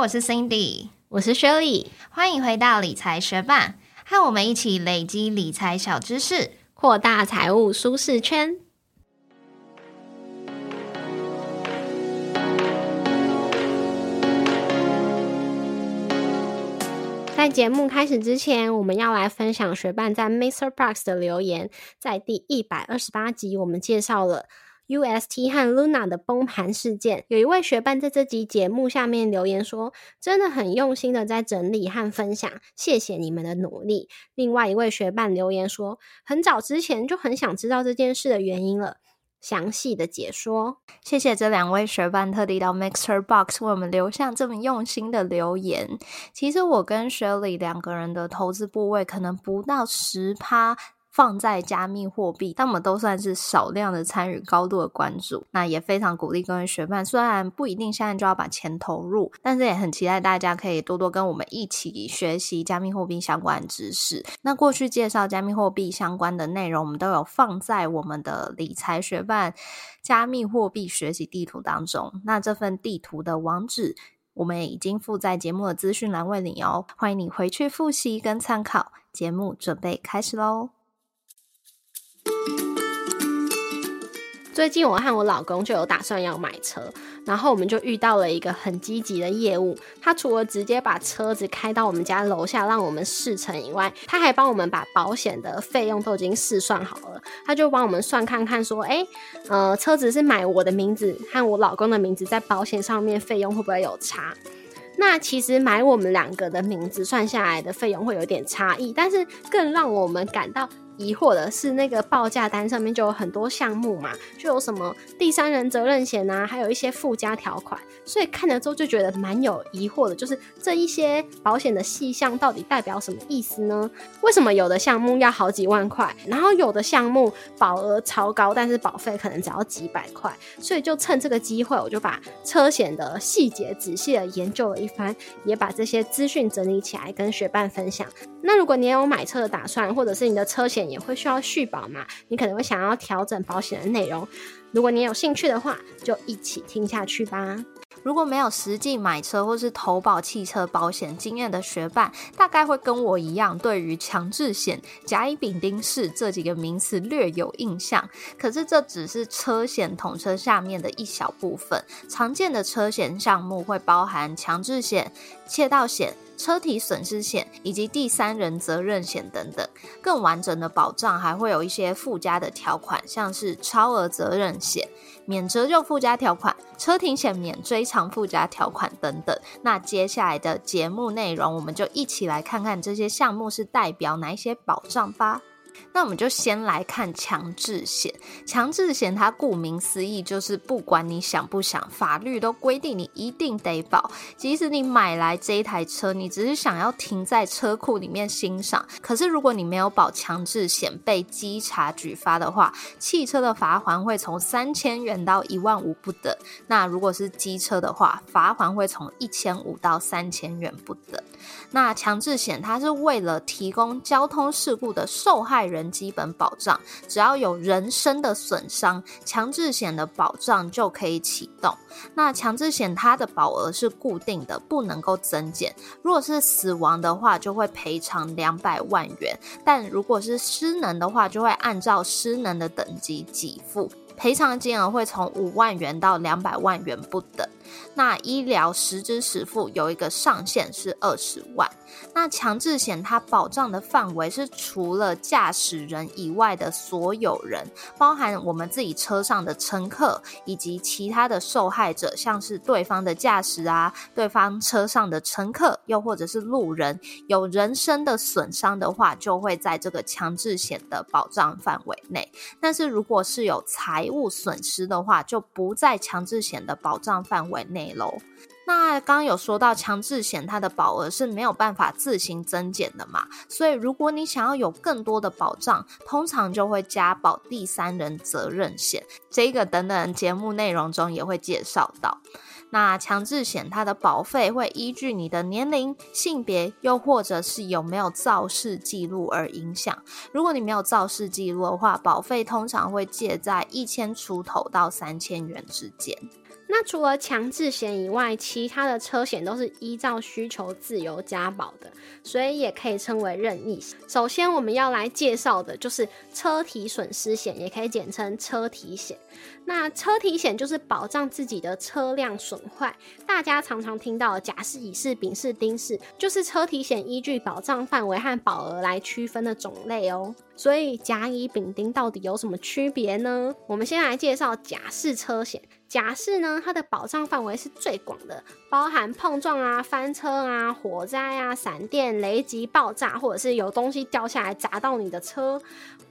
我是 Cindy，我是 Shirley，欢迎回到理财学霸，和我们一起累积理财小知识，扩大财务舒适圈。在节目开始之前，我们要来分享学伴在 Mr. Box 的留言。在第一百二十八集，我们介绍了 UST 和 Luna 的崩盘事件。有一位学伴在这集节目下面留言说：“真的很用心的在整理和分享，谢谢你们的努力。”另外一位学伴留言说：“很早之前就很想知道这件事的原因了。”详细的解说，谢谢这两位学伴特地到 Mixer Box 为我们留下这么用心的留言。其实我跟 Shirley 两个人的投资部位可能不到十趴。放在加密货币，但我们都算是少量的参与，高度的关注。那也非常鼓励各位学伴，虽然不一定现在就要把钱投入，但是也很期待大家可以多多跟我们一起学习加密货币相关知识。那过去介绍加密货币相关的内容，我们都有放在我们的理财学伴加密货币学习地图当中。那这份地图的网址，我们也已经附在节目的资讯栏位里哦，欢迎你回去复习跟参考。节目准备开始喽！最近我和我老公就有打算要买车，然后我们就遇到了一个很积极的业务。他除了直接把车子开到我们家楼下让我们试乘以外，他还帮我们把保险的费用都已经试算好了。他就帮我们算看看，说，哎，呃，车子是买我的名字和我老公的名字，在保险上面费用会不会有差？那其实买我们两个的名字算下来的费用会有点差异，但是更让我们感到。疑惑的是，那个报价单上面就有很多项目嘛，就有什么第三人责任险啊，还有一些附加条款，所以看了之后就觉得蛮有疑惑的，就是这一些保险的细项到底代表什么意思呢？为什么有的项目要好几万块，然后有的项目保额超高，但是保费可能只要几百块？所以就趁这个机会，我就把车险的细节仔细的研究了一番，也把这些资讯整理起来跟学伴分享。那如果你有买车的打算，或者是你的车险也会需要续保嘛？你可能会想要调整保险的内容。如果你有兴趣的话，就一起听下去吧。如果没有实际买车或是投保汽车保险经验的学伴，大概会跟我一样，对于强制险、甲乙丙丁式这几个名词略有印象。可是这只是车险统称下面的一小部分，常见的车险项目会包含强制险、窃盗险。车体损失险以及第三人责任险等等，更完整的保障还会有一些附加的条款，像是超额责任险、免折旧附加条款、车停险免追偿附加条款等等。那接下来的节目内容，我们就一起来看看这些项目是代表哪一些保障吧。那我们就先来看强制险。强制险它顾名思义，就是不管你想不想，法律都规定你一定得保。即使你买来这一台车，你只是想要停在车库里面欣赏，可是如果你没有保强制险，被稽查举发的话，汽车的罚款会从三千元到一万五不等。那如果是机车的话，罚款会从一千五到三千元不等。那强制险它是为了提供交通事故的受害人基本保障，只要有人身的损伤，强制险的保障就可以启动。那强制险它的保额是固定的，不能够增减。如果是死亡的话，就会赔偿两百万元；但如果是失能的话，就会按照失能的等级给付。赔偿金额会从五万元到两百万元不等。那医疗实支实付有一个上限是二十万。那强制险它保障的范围是除了驾驶人以外的所有人，包含我们自己车上的乘客以及其他的受害者，像是对方的驾驶啊，对方车上的乘客，又或者是路人，有人身的损伤的话，就会在这个强制险的保障范围内。但是如果是有财物损失的话，就不在强制险的保障范围内喽。那刚刚有说到强制险，它的保额是没有办法自行增减的嘛，所以如果你想要有更多的保障，通常就会加保第三人责任险。这个等等节目内容中也会介绍到。那强制险它的保费会依据你的年龄、性别，又或者是有没有肇事记录而影响。如果你没有肇事记录的话，保费通常会介在一千出头到三千元之间。那除了强制险以外，其他的车险都是依照需求自由加保的，所以也可以称为任意险。首先我们要来介绍的就是车体损失险，也可以简称车体险。那车体险就是保障自己的车辆损坏，大家常常听到甲式、乙式、丙式、丁式，就是车体险依据保障范围和保额来区分的种类哦。所以甲、乙、丙、丁到底有什么区别呢？我们先来介绍甲式车险。甲式呢，它的保障范围是最广的，包含碰撞啊、翻车啊、火灾啊、闪电、雷击、爆炸，或者是有东西掉下来砸到你的车，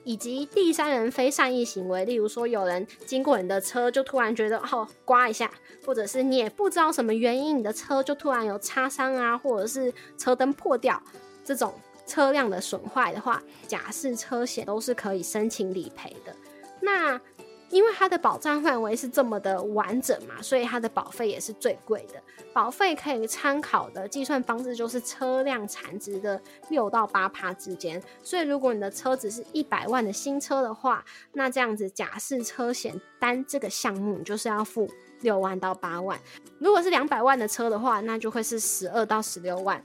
以及第三人非善意行为，例如说有人经过你的车就突然觉得哦刮一下，或者是你也不知道什么原因，你的车就突然有擦伤啊，或者是车灯破掉，这种车辆的损坏的话，假释车险都是可以申请理赔的。那因为它的保障范围是这么的完整嘛，所以它的保费也是最贵的。保费可以参考的计算方式就是车辆产值的六到八趴之间。所以如果你的车子是一百万的新车的话，那这样子假设车险单这个项目就是要付六万到八万。如果是两百万的车的话，那就会是十二到十六万。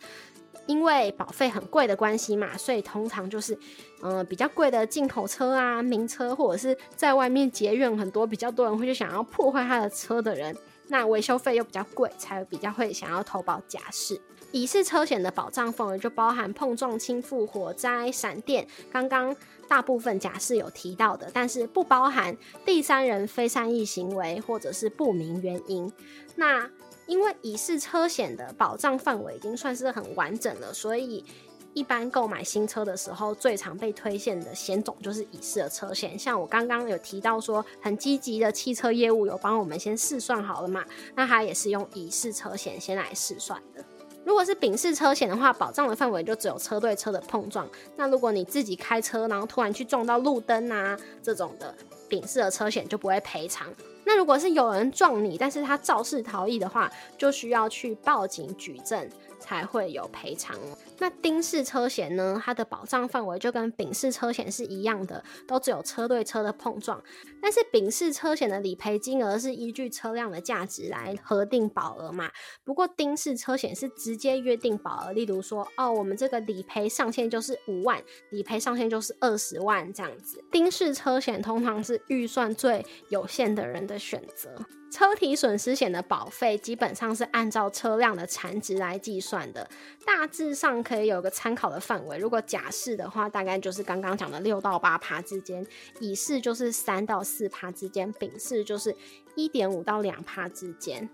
因为保费很贵的关系嘛，所以通常就是，嗯，比较贵的进口车啊、名车，或者是在外面结怨很多，比较多人会去想要破坏他的车的人，那维修费又比较贵，才比较会想要投保假释。乙式车险的保障范围就包含碰撞、倾覆、火灾、闪电，刚刚大部分假释有提到的，但是不包含第三人非善意行为或者是不明原因。那因为乙式车险的保障范围已经算是很完整了，所以一般购买新车的时候，最常被推荐的险种就是乙式的车险。像我刚刚有提到说，很积极的汽车业务有帮我们先试算好了嘛？那它也是用乙式车险先来试算的。如果是丙式车险的话，保障的范围就只有车对车的碰撞。那如果你自己开车，然后突然去撞到路灯啊这种的，隐私的车险就不会赔偿。那如果是有人撞你，但是他肇事逃逸的话，就需要去报警举证。才会有赔偿。那丁式车险呢？它的保障范围就跟丙式车险是一样的，都只有车对车的碰撞。但是丙式车险的理赔金额是依据车辆的价值来核定保额嘛？不过丁式车险是直接约定保额，例如说，哦，我们这个理赔上限就是五万，理赔上限就是二十万这样子。丁式车险通常是预算最有限的人的选择。车体损失险的保费基本上是按照车辆的残值来计算的，大致上可以有个参考的范围。如果假释的话，大概就是刚刚讲的六到八趴之间；乙式就是三到四趴之间；丙式就是一点五到两趴之间。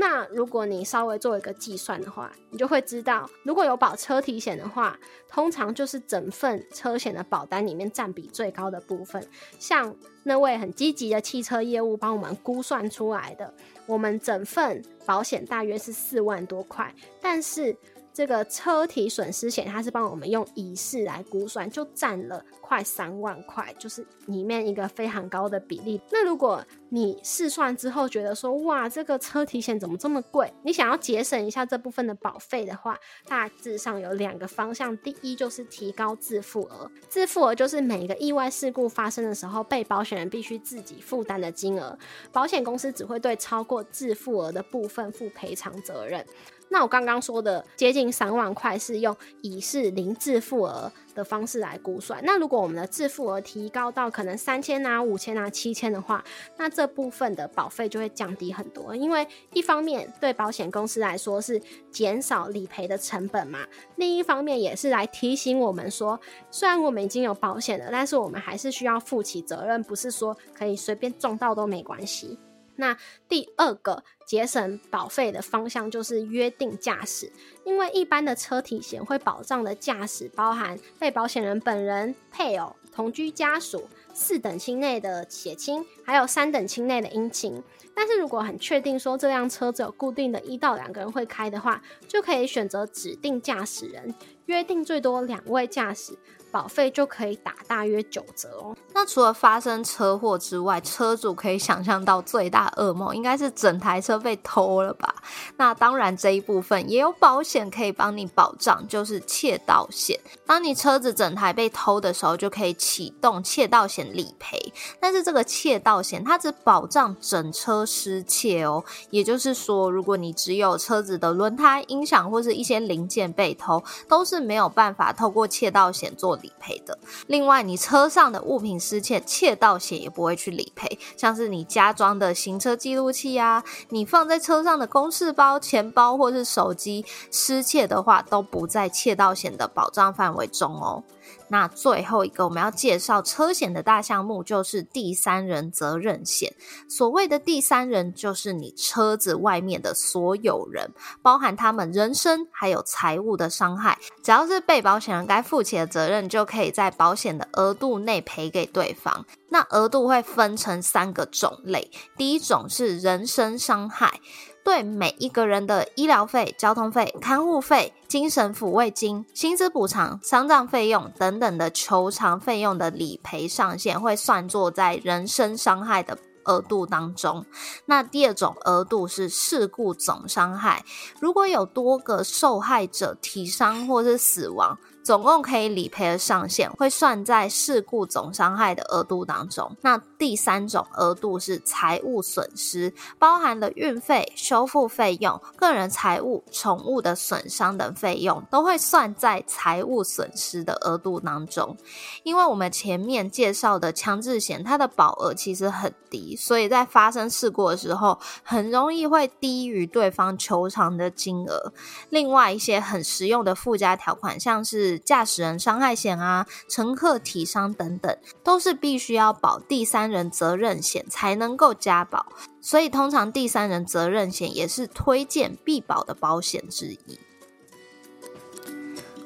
那如果你稍微做一个计算的话，你就会知道，如果有保车体险的话，通常就是整份车险的保单里面占比最高的部分。像那位很积极的汽车业务帮我们估算出来的，我们整份保险大约是四万多块，但是。这个车体损失险，它是帮我们用乙式来估算，就占了快三万块，就是里面一个非常高的比例。那如果你试算之后觉得说，哇，这个车体险怎么这么贵？你想要节省一下这部分的保费的话，大致上有两个方向。第一就是提高自付额，自付额就是每个意外事故发生的时候，被保险人必须自己负担的金额，保险公司只会对超过自付额的部分负赔偿责任。那我刚刚说的接近三万块是用已是零自付额的方式来估算。那如果我们的自付额提高到可能三千啊、五千啊、七千的话，那这部分的保费就会降低很多。因为一方面对保险公司来说是减少理赔的成本嘛，另一方面也是来提醒我们说，虽然我们已经有保险了，但是我们还是需要负起责任，不是说可以随便撞到都没关系。那第二个节省保费的方向就是约定驾驶，因为一般的车体险会保障的驾驶包含被保险人本人、配偶、同居家属、四等亲内的血亲，还有三等亲内的姻亲。但是如果很确定说这辆车只有固定的一到两个人会开的话，就可以选择指定驾驶人，约定最多两位驾驶。保费就可以打大约九折哦。那除了发生车祸之外，车主可以想象到最大噩梦应该是整台车被偷了吧？那当然这一部分也有保险可以帮你保障，就是窃盗险。当你车子整台被偷的时候，就可以启动窃盗险理赔。但是这个窃盗险它只保障整车失窃哦，也就是说，如果你只有车子的轮胎、音响或是一些零件被偷，都是没有办法透过窃盗险做理赔的。另外，你车上的物品失窃，窃盗险也不会去理赔，像是你加装的行车记录器啊，你放在车上的公事包、钱包或是手机失窃的话，都不在窃盗险的保障范围中哦。那最后一个我们要介绍车险的大项目就是第三人责任险。所谓的第三人，就是你车子外面的所有人，包含他们人身还有财务的伤害，只要是被保险人该负起的责任，就可以在保险的额度内赔给对方。那额度会分成三个种类，第一种是人身伤害。对每一个人的医疗费、交通费、看护费、精神抚慰金、薪资补偿、丧葬费用等等的求偿费用的理赔上限，会算作在人身伤害的额度当中。那第二种额度是事故总伤害，如果有多个受害者提伤或是死亡。总共可以理赔的上限会算在事故总伤害的额度当中。那第三种额度是财务损失，包含了运费、修复费用、个人财物、宠物的损伤等费用，都会算在财务损失的额度当中。因为我们前面介绍的强制险，它的保额其实很低，所以在发生事故的时候，很容易会低于对方求偿的金额。另外一些很实用的附加条款，像是驾驶人伤害险啊、乘客体伤等等，都是必须要保第三人责任险才能够加保，所以通常第三人责任险也是推荐必保的保险之一。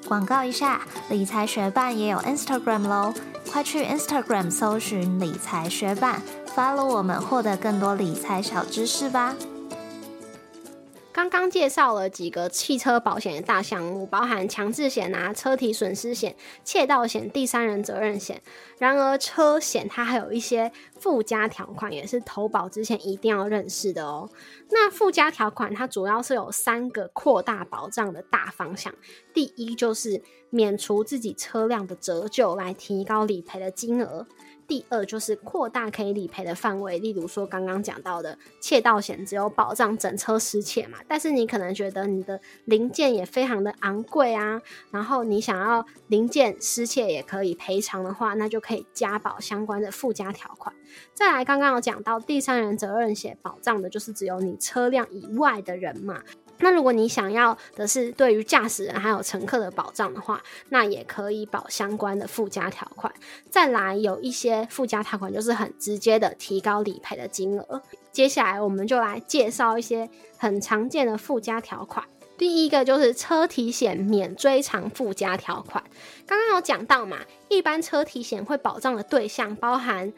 广告一下，理财学办也有 Instagram 喽，快去 Instagram 搜寻理财学办，follow 我们，获得更多理财小知识吧。刚刚介绍了几个汽车保险的大项目，包含强制险啊、车体损失险、窃盗险、第三人责任险。然而，车险它还有一些附加条款，也是投保之前一定要认识的哦。那附加条款它主要是有三个扩大保障的大方向。第一就是免除自己车辆的折旧，来提高理赔的金额。第二就是扩大可以理赔的范围，例如说刚刚讲到的窃盗险，只有保障整车失窃嘛。但是你可能觉得你的零件也非常的昂贵啊，然后你想要零件失窃也可以赔偿的话，那就可以加保相关的附加条款。再来，刚刚有讲到第三人责任险，保障的就是只有你车辆以外的人嘛。那如果你想要的是对于驾驶人还有乘客的保障的话，那也可以保相关的附加条款。再来有一些附加条款就是很直接的提高理赔的金额。接下来我们就来介绍一些很常见的附加条款。第一个就是车体险免追偿附加条款。刚刚有讲到嘛，一般车体险会保障的对象包含。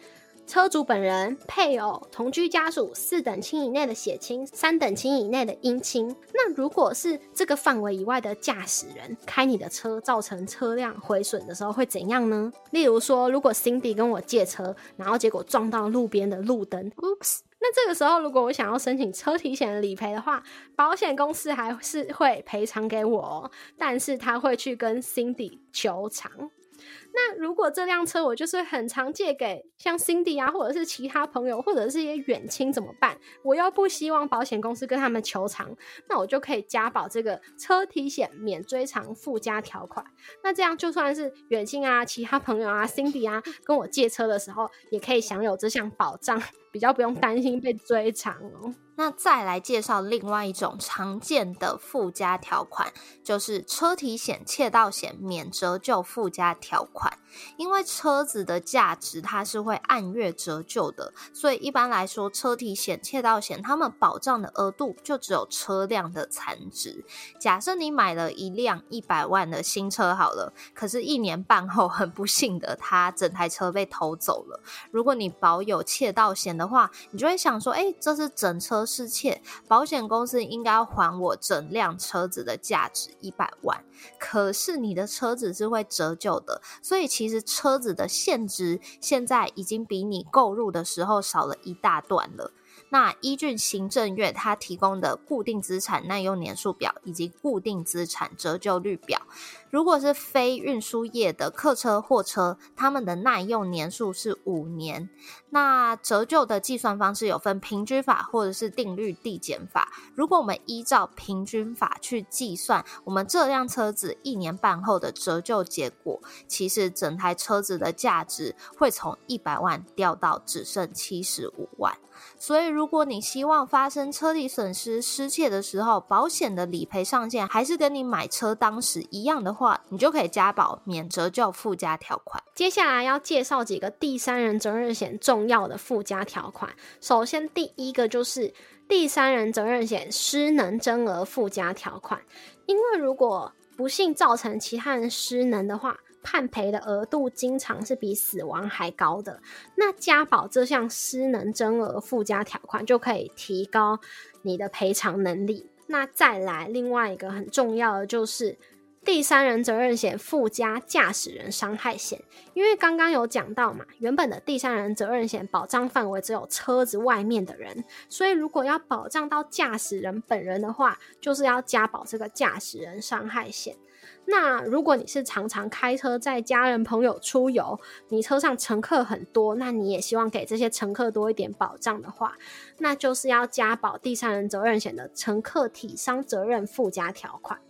车主本人、配偶、同居家属、四等亲以内的血亲、三等亲以内的姻亲。那如果是这个范围以外的驾驶人开你的车，造成车辆毁损的时候会怎样呢？例如说，如果 Cindy 跟我借车，然后结果撞到路边的路灯，Oops！那这个时候，如果我想要申请车体险的理赔的话，保险公司还是会赔偿给我，但是他会去跟 Cindy 求偿。那如果这辆车我就是很常借给像 Cindy 啊，或者是其他朋友，或者是一些远亲怎么办？我又不希望保险公司跟他们求偿，那我就可以加保这个车体险免追偿附加条款。那这样就算是远亲啊、其他朋友啊、Cindy 啊跟我借车的时候，也可以享有这项保障，比较不用担心被追偿哦。那再来介绍另外一种常见的附加条款，就是车体险、窃盗险免折旧附加条款。因为车子的价值它是会按月折旧的，所以一般来说，车体险、窃盗险他们保障的额度就只有车辆的残值。假设你买了一辆一百万的新车好了，可是一年半后很不幸的，它整台车被偷走了。如果你保有窃盗险的话，你就会想说，哎，这是整车。失窃，保险公司应该还我整辆车子的价值一百万。可是你的车子是会折旧的，所以其实车子的现值现在已经比你购入的时候少了一大段了。那依据行政院它提供的固定资产耐用年数表以及固定资产折旧率表，如果是非运输业的客车、货车，他们的耐用年数是五年。那折旧的计算方式有分平均法或者是定率递减法。如果我们依照平均法去计算，我们这辆车子一年半后的折旧结果，其实整台车子的价值会从一百万掉到只剩七十五万。所以，如果你希望发生车体损失失窃的时候，保险的理赔上限还是跟你买车当时一样的话，你就可以加保免折旧附加条款。接下来要介绍几个第三人责任险重要的附加条款。首先，第一个就是第三人责任险失能增额附加条款，因为如果不幸造成其他人失能的话。判赔的额度经常是比死亡还高的，那加保这项失能增额附加条款就可以提高你的赔偿能力。那再来另外一个很重要的就是第三人责任险附加驾驶人伤害险，因为刚刚有讲到嘛，原本的第三人责任险保障范围只有车子外面的人，所以如果要保障到驾驶人本人的话，就是要加保这个驾驶人伤害险。那如果你是常常开车载家人朋友出游，你车上乘客很多，那你也希望给这些乘客多一点保障的话，那就是要加保第三人责任险的乘客体伤责任附加条款。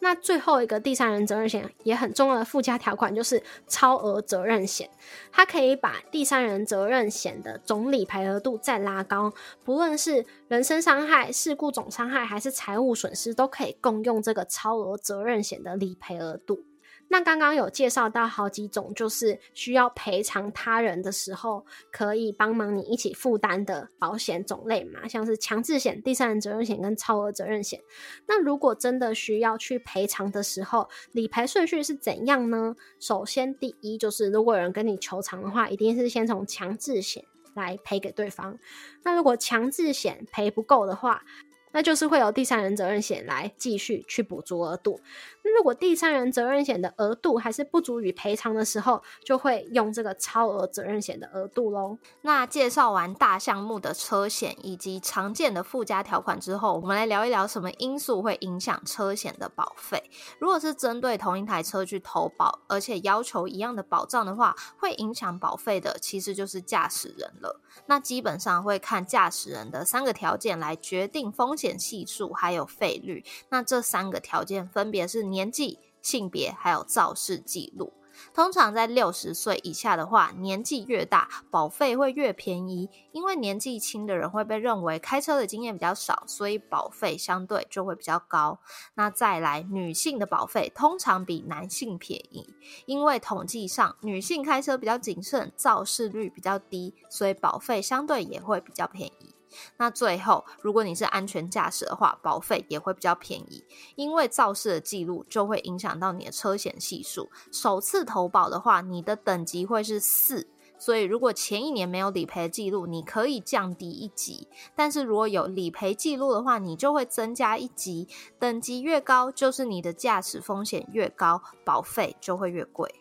那最后一个第三人责任险也很重要的附加条款就是超额责任险，它可以把第三人责任险的总理赔额度再拉高，不论是人身伤害、事故总伤害还是财务损失，都可以共用这个超额责任险的理赔额度。那刚刚有介绍到好几种，就是需要赔偿他人的时候，可以帮忙你一起负担的保险种类嘛，像是强制险、第三人责任险跟超额责任险。那如果真的需要去赔偿的时候，理赔顺序是怎样呢？首先，第一就是如果有人跟你求偿的话，一定是先从强制险来赔给对方。那如果强制险赔不够的话，那就是会有第三人责任险来继续去补足额度。那如果第三人责任险的额度还是不足以赔偿的时候，就会用这个超额责任险的额度喽。那介绍完大项目的车险以及常见的附加条款之后，我们来聊一聊什么因素会影响车险的保费。如果是针对同一台车去投保，而且要求一样的保障的话，会影响保费的其实就是驾驶人了。那基本上会看驾驶人的三个条件来决定风险系数还有费率。那这三个条件分别是年纪、性别还有肇事记录。通常在六十岁以下的话，年纪越大，保费会越便宜，因为年纪轻的人会被认为开车的经验比较少，所以保费相对就会比较高。那再来，女性的保费通常比男性便宜，因为统计上女性开车比较谨慎，肇事率比较低，所以保费相对也会比较便宜。那最后，如果你是安全驾驶的话，保费也会比较便宜，因为肇事的记录就会影响到你的车险系数。首次投保的话，你的等级会是四，所以如果前一年没有理赔记录，你可以降低一级；但是如果有理赔记录的话，你就会增加一级。等级越高，就是你的驾驶风险越高，保费就会越贵。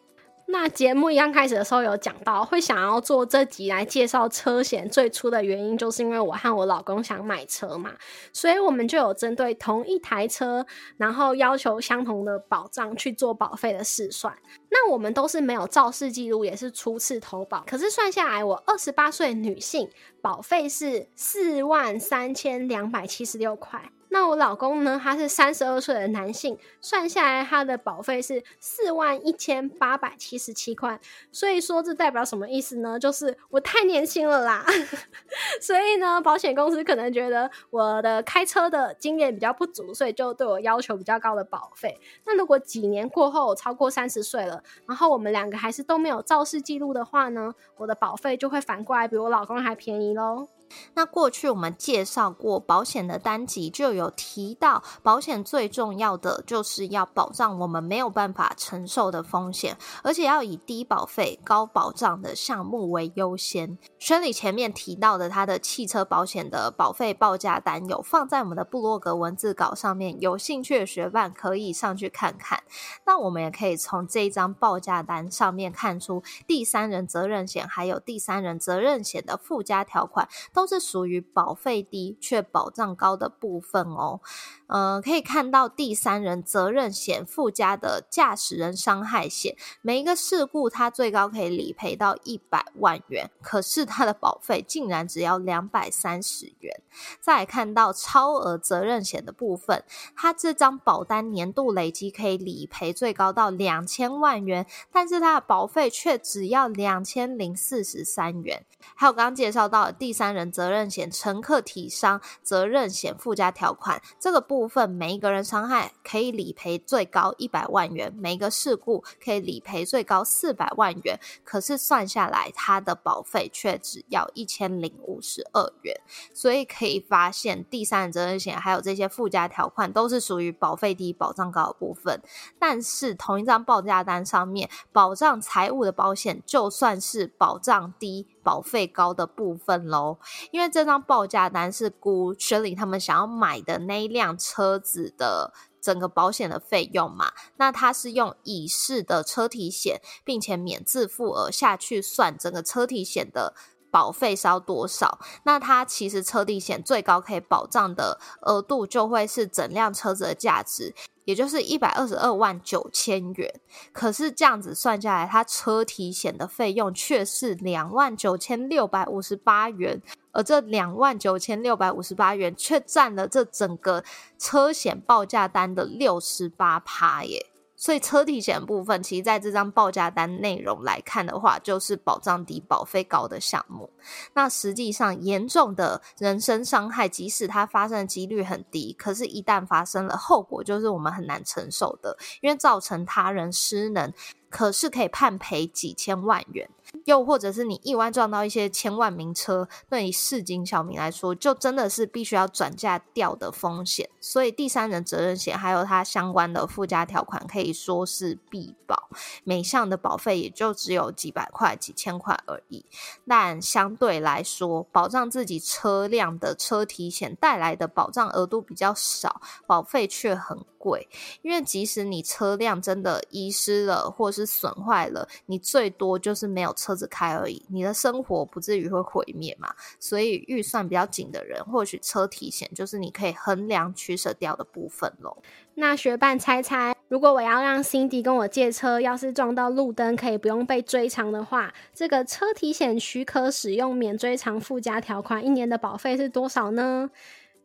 那节目一刚开始的时候有讲到，会想要做这集来介绍车险，最初的原因就是因为我和我老公想买车嘛，所以我们就有针对同一台车，然后要求相同的保障去做保费的试算。那我们都是没有肇事记录，也是初次投保，可是算下来，我二十八岁女性保费是四万三千两百七十六块。那我老公呢？他是三十二岁的男性，算下来他的保费是四万一千八百七十七块。所以说这代表什么意思呢？就是我太年轻了啦。所以呢，保险公司可能觉得我的开车的经验比较不足，所以就对我要求比较高的保费。那如果几年过后超过三十岁了，然后我们两个还是都没有肇事记录的话呢，我的保费就会反过来比我老公还便宜喽。那过去我们介绍过保险的单集，就有提到保险最重要的就是要保障我们没有办法承受的风险，而且要以低保费、高保障的项目为优先。轩里前面提到的他的汽车保险的保费报价单有放在我们的部落格文字稿上面，有兴趣的学伴可以上去看看。那我们也可以从这一张报价单上面看出第三人责任险还有第三人责任险的附加条款。都是属于保费低却保障高的部分哦。呃，可以看到第三人责任险附加的驾驶人伤害险，每一个事故它最高可以理赔到一百万元，可是它的保费竟然只要两百三十元。再来看到超额责任险的部分，它这张保单年度累积可以理赔最高到两千万元，但是它的保费却只要两千零四十三元。还有刚刚介绍到的第三人责任险乘客体伤责任险附加条款，这个部分每一个人伤害可以理赔最高一百万元，每一个事故可以理赔最高四百万元，可是算下来它的保费却只要一千零五十二元，所以可以发现第三人责任险还有这些附加条款都是属于保费低、保障高的部分，但是同一张报价单上面保障财务的保险就算是保障低。保费高的部分喽，因为这张报价单是估 Shirley 他们想要买的那一辆车子的整个保险的费用嘛，那它是用乙式的车体险，并且免自付额下去算整个车体险的保费是要多少，那它其实车体险最高可以保障的额度就会是整辆车子的价值。也就是一百二十二万九千元，可是这样子算下来，它车体险的费用却是两万九千六百五十八元，而这两万九千六百五十八元却占了这整个车险报价单的六十八趴耶。所以车体险部分，其实在这张报价单内容来看的话，就是保障低、保费高的项目。那实际上，严重的人身伤害，即使它发生的几率很低，可是，一旦发生了，后果就是我们很难承受的，因为造成他人失能。可是可以判赔几千万元，又或者是你意外撞到一些千万名车，对于市井小民来说，就真的是必须要转嫁掉的风险。所以第三人责任险还有它相关的附加条款，可以说是必保，每项的保费也就只有几百块、几千块而已。但相对来说，保障自己车辆的车体险带来的保障额度比较少，保费却很。贵，因为即使你车辆真的遗失了或是损坏了，你最多就是没有车子开而已，你的生活不至于会毁灭嘛。所以预算比较紧的人，或许车体险就是你可以衡量取舍掉的部分喽。那学伴猜猜，如果我要让 Cindy 跟我借车，要是撞到路灯可以不用被追偿的话，这个车体险许可使用免追偿附加条款，一年的保费是多少呢？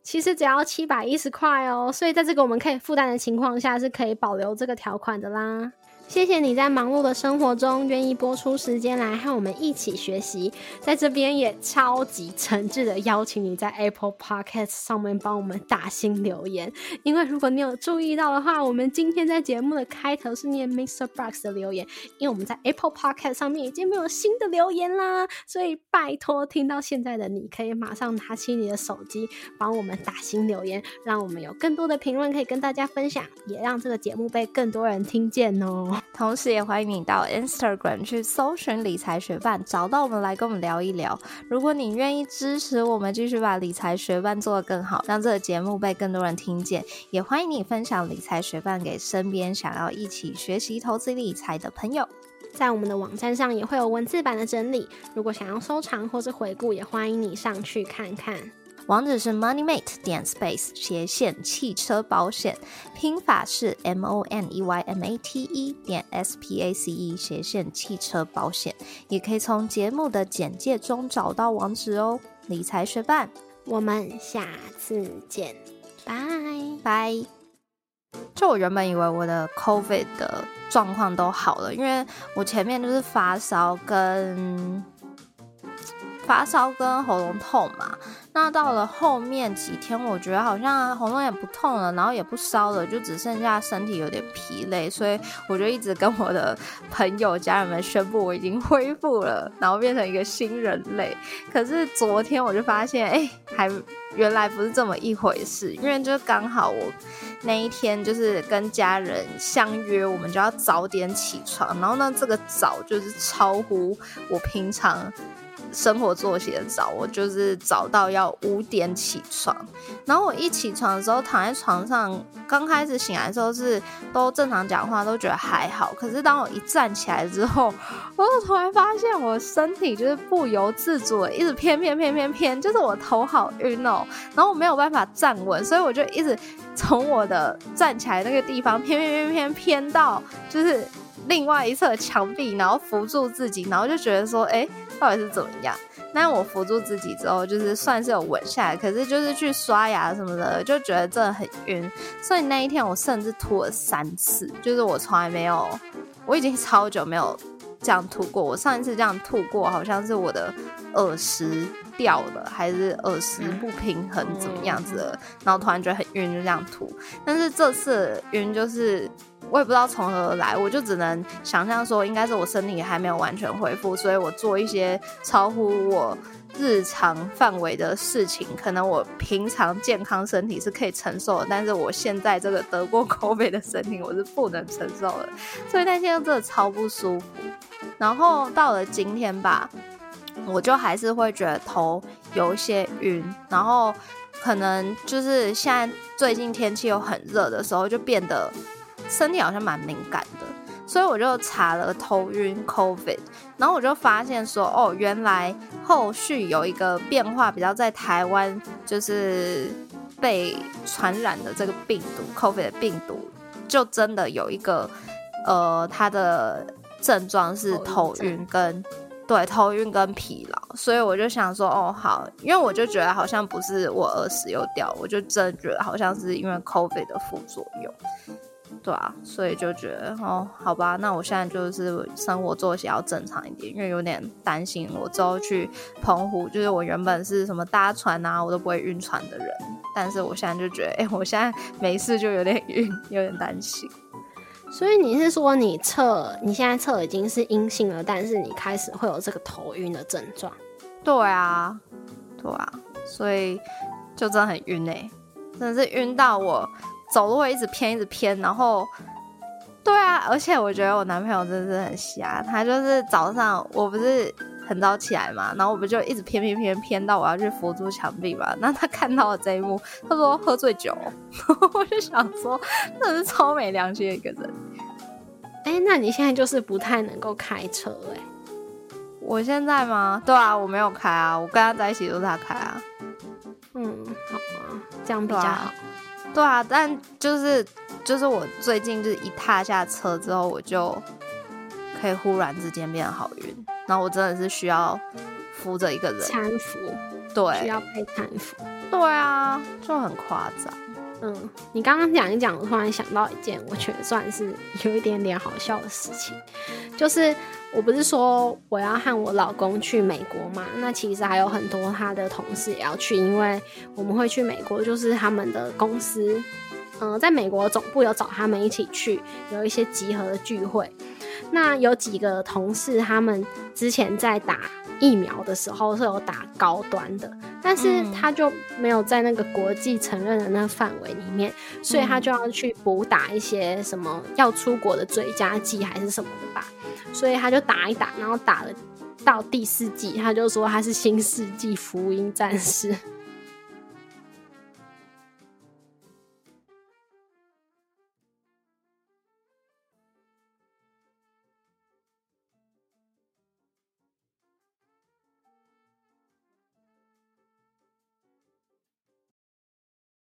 其实只要七百一十块哦，所以在这个我们可以负担的情况下，是可以保留这个条款的啦。谢谢你在忙碌的生活中愿意播出时间来和我们一起学习，在这边也超级诚挚的邀请你在 Apple Podcast 上面帮我们打新留言，因为如果你有注意到的话，我们今天在节目的开头是念 Mr. Box 的留言，因为我们在 Apple Podcast 上面已经没有新的留言啦，所以拜托听到现在的你可以马上拿起你的手机帮我们打新留言，让我们有更多的评论可以跟大家分享，也让这个节目被更多人听见哦。同时，也欢迎你到 Instagram 去搜寻理财学伴，找到我们来跟我们聊一聊。如果你愿意支持我们，继续把理财学伴做得更好，让这个节目被更多人听见，也欢迎你分享理财学伴给身边想要一起学习投资理财的朋友。在我们的网站上也会有文字版的整理，如果想要收藏或是回顾，也欢迎你上去看看。网址是 moneymate 点 space 斜线汽车保险，拼法是 m o n e y m a t e 点 s p a c e 斜线汽车保险，也可以从节目的简介中找到网址哦。理财学伴，我们下次见，拜拜。就我原本以为我的 COVID 的状况都好了，因为我前面就是发烧跟。发烧跟喉咙痛嘛，那到了后面几天，我觉得好像喉咙也不痛了，然后也不烧了，就只剩下身体有点疲累，所以我就一直跟我的 朋友、家人们宣布我已经恢复了，然后变成一个新人类。可是昨天我就发现，哎，还原来不是这么一回事，因为就刚好我那一天就是跟家人相约，我们就要早点起床，然后呢，这个早就是超乎我平常。生活作息很早，我就是早到要五点起床。然后我一起床的时候，躺在床上，刚开始醒来的时候是都正常讲话，都觉得还好。可是当我一站起来之后，我就突然发现我身体就是不由自主一直偏偏偏偏偏，就是我头好晕哦。然后我没有办法站稳，所以我就一直从我的站起来那个地方偏偏偏偏偏到就是另外一侧墙壁，然后扶住自己，然后就觉得说，哎。到底是怎么样？那我扶住自己之后，就是算是有稳下来。可是就是去刷牙什么的，就觉得真的很晕。所以那一天我甚至吐了三次，就是我从来没有，我已经超久没有这样吐过。我上一次这样吐过，好像是我的耳石掉了，还是耳石不平衡怎么样子的，然后突然觉得很晕，就这样吐。但是这次晕就是。我也不知道从何而来，我就只能想象说，应该是我身体还没有完全恢复，所以我做一些超乎我日常范围的事情，可能我平常健康身体是可以承受的，但是我现在这个得过 COVID 的身体，我是不能承受的，所以那天真的超不舒服。然后到了今天吧，我就还是会觉得头有一些晕，然后可能就是现在最近天气又很热的时候，就变得。身体好像蛮敏感的，所以我就查了头晕 COVID，然后我就发现说，哦，原来后续有一个变化，比较在台湾就是被传染的这个病毒 COVID 的病毒，就真的有一个呃，它的症状是头晕跟对头晕跟疲劳，所以我就想说，哦，好，因为我就觉得好像不是我耳屎又掉，我就真觉得好像是因为 COVID 的副作用。对啊，所以就觉得哦，好吧，那我现在就是生活作息要正常一点，因为有点担心我之后去澎湖，就是我原本是什么搭船啊，我都不会晕船的人，但是我现在就觉得，哎，我现在没事就有点晕，有点担心。所以你是说你测，你现在测已经是阴性了，但是你开始会有这个头晕的症状？对啊，对啊，所以就真的很晕哎，真的是晕到我。走路会一直偏，一直偏，然后，对啊，而且我觉得我男朋友真的是很瞎，他就是早上我不是很早起来嘛，然后我不就一直偏偏偏偏到我要去扶住墙壁嘛，那他看到了这一幕，他说喝醉酒，我就想说，真是超没良心的一个人。哎，那你现在就是不太能够开车哎？我现在吗？对啊，我没有开啊，我跟他在一起都是他开啊。嗯，好啊，这样比较好。对啊，但就是就是我最近就是一踏下车之后，我就可以忽然之间变得好晕，然后我真的是需要扶着一个人搀扶，对，需要被搀扶，对啊，就很夸张。嗯，你刚刚讲一讲，我突然想到一件我觉得算是有一点点好笑的事情，就是我不是说我要和我老公去美国嘛？那其实还有很多他的同事也要去，因为我们会去美国，就是他们的公司，嗯，在美国总部有找他们一起去，有一些集合的聚会。那有几个同事，他们之前在打疫苗的时候是有打高端的，但是他就没有在那个国际承认的那个范围里面，所以他就要去补打一些什么要出国的追加剂还是什么的吧，所以他就打一打，然后打了到第四季，他就说他是新世纪福音战士。